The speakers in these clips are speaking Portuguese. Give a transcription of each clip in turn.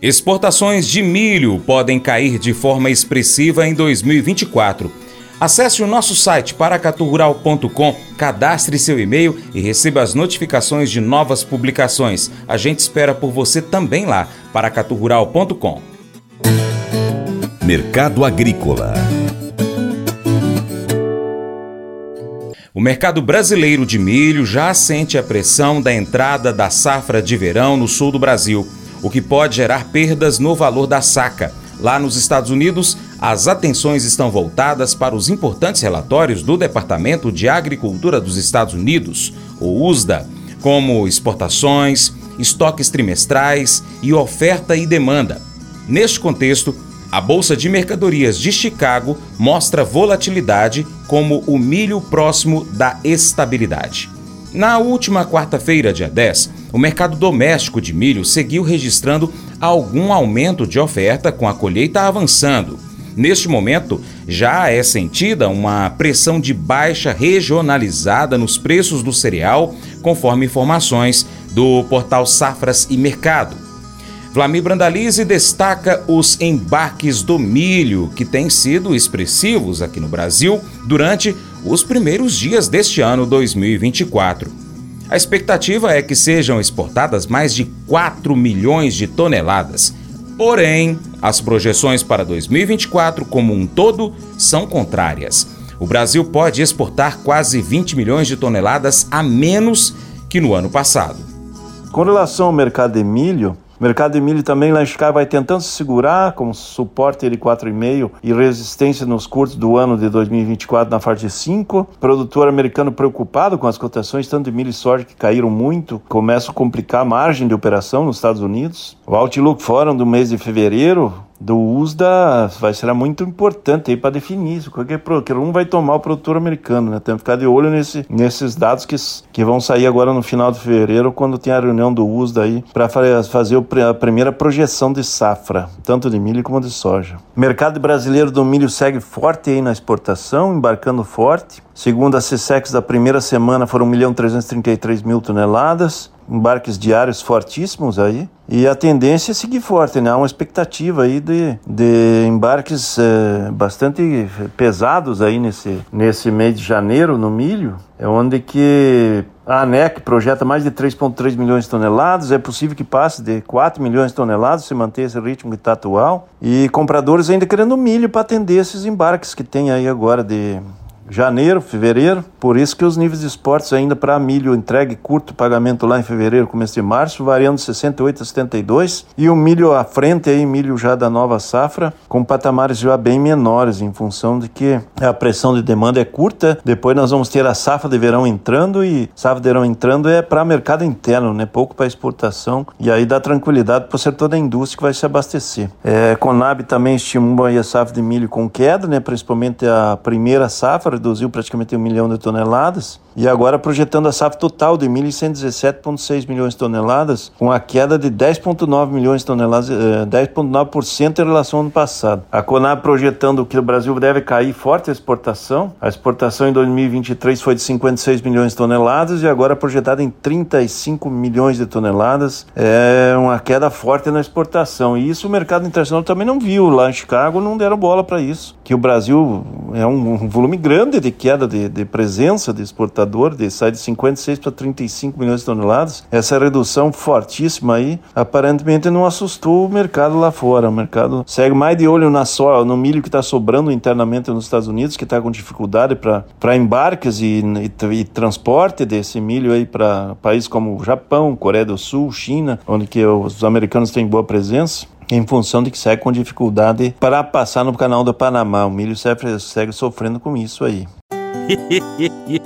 Exportações de milho podem cair de forma expressiva em 2024. Acesse o nosso site paracaturural.com, cadastre seu e-mail e receba as notificações de novas publicações. A gente espera por você também lá, paracaturural.com. Mercado Agrícola O mercado brasileiro de milho já sente a pressão da entrada da safra de verão no sul do Brasil, o que pode gerar perdas no valor da saca. Lá nos Estados Unidos, as atenções estão voltadas para os importantes relatórios do Departamento de Agricultura dos Estados Unidos, o USDA, como exportações, estoques trimestrais e oferta e demanda. Neste contexto, a Bolsa de Mercadorias de Chicago mostra volatilidade como o milho próximo da estabilidade. Na última quarta-feira, dia 10, o mercado doméstico de milho seguiu registrando algum aumento de oferta com a colheita avançando. Neste momento, já é sentida uma pressão de baixa regionalizada nos preços do cereal, conforme informações do portal Safras e Mercado. Vlamir Brandalize destaca os embarques do milho, que têm sido expressivos aqui no Brasil durante os primeiros dias deste ano 2024. A expectativa é que sejam exportadas mais de 4 milhões de toneladas. Porém, as projeções para 2024 como um todo são contrárias. O Brasil pode exportar quase 20 milhões de toneladas a menos que no ano passado. Com relação ao mercado de milho, o mercado de milho também lá em Chicago vai tentando se segurar com suporte de 4,5 e resistência nos curtos do ano de 2024 na faixa de 5. Produtor americano preocupado com as cotações tanto de milho e soja que caíram muito, começa a complicar a margem de operação nos Estados Unidos. O Outlook Forum do mês de fevereiro do USDA vai ser muito importante aí para definir isso. Qualquer, qualquer um vai tomar o produtor americano, né? Tem que ficar de olho nesse, nesses dados que, que vão sair agora no final de fevereiro, quando tem a reunião do USDA aí, para fazer a primeira projeção de safra, tanto de milho como de soja. Mercado brasileiro do milho segue forte aí na exportação, embarcando forte. Segundo a CSEX, da primeira semana foram 1 milhão 333 mil toneladas embarques diários fortíssimos aí. E a tendência é seguir forte, né? Há uma expectativa aí de, de embarques é, bastante pesados aí nesse, nesse mês de janeiro no milho. É onde que a ANEC projeta mais de 3,3 milhões de toneladas. É possível que passe de 4 milhões de toneladas se manter esse ritmo que está atual. E compradores ainda querendo milho para atender esses embarques que tem aí agora de janeiro, fevereiro. Por isso que os níveis de esportes ainda para milho entregue curto pagamento lá em fevereiro, começo de março, variando de 68 a 72. E o milho à frente aí, milho já da nova safra, com patamares já bem menores, em função de que a pressão de demanda é curta. Depois nós vamos ter a safra de verão entrando e safra de verão entrando é para mercado interno, né? Pouco para exportação. E aí dá tranquilidade para o setor da indústria que vai se abastecer. É, Conab também estimula a safra de milho com queda, né? Principalmente a primeira safra reduziu praticamente um milhão de toneladas, e agora projetando a safra total de milho em 117,6 milhões de toneladas, com a queda de 10,9 milhões de toneladas, 10,9% eh, em relação ao ano passado. A Conab projetando que o Brasil deve cair forte a exportação. A exportação em 2023 foi de 56 milhões de toneladas e agora projetada em 35 milhões de toneladas. É uma queda forte na exportação. E isso o mercado internacional também não viu. Lá em Chicago não deram bola para isso. Que o Brasil é um volume grande de queda de, de presença de de sai de 56 para 35 milhões de toneladas. Essa redução fortíssima aí, aparentemente não assustou o mercado lá fora. O mercado segue mais de olho na soja, no milho que está sobrando internamente nos Estados Unidos, que está com dificuldade para embarques e, e, e, transporte desse milho aí para países como Japão, Coreia do Sul, China, onde que os americanos têm boa presença em função de que segue com dificuldade para passar no canal do Panamá. O milho segue, segue sofrendo com isso aí.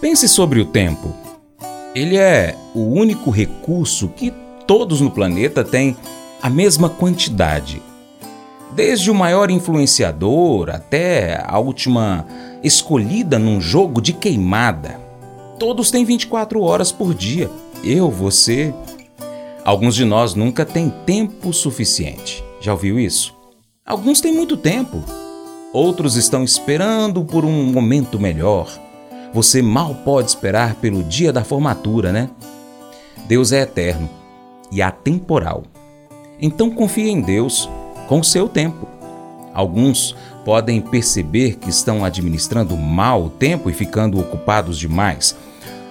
Pense sobre o tempo. Ele é o único recurso que todos no planeta têm a mesma quantidade. Desde o maior influenciador até a última escolhida num jogo de queimada. Todos têm 24 horas por dia. Eu, você. Alguns de nós nunca têm tempo suficiente. Já ouviu isso? Alguns têm muito tempo. Outros estão esperando por um momento melhor. Você mal pode esperar pelo dia da formatura, né? Deus é eterno e atemporal. Então confie em Deus com o seu tempo. Alguns podem perceber que estão administrando mal o tempo e ficando ocupados demais.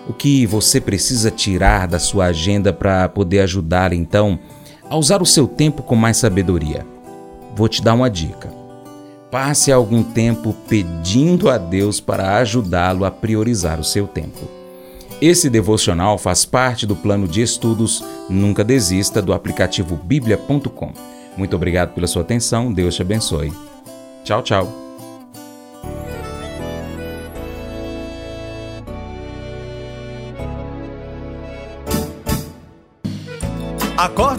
O que você precisa tirar da sua agenda para poder ajudar então a usar o seu tempo com mais sabedoria? vou te dar uma dica. Passe algum tempo pedindo a Deus para ajudá-lo a priorizar o seu tempo. Esse devocional faz parte do plano de estudos Nunca Desista do aplicativo bíblia.com. Muito obrigado pela sua atenção, Deus te abençoe. Tchau, tchau.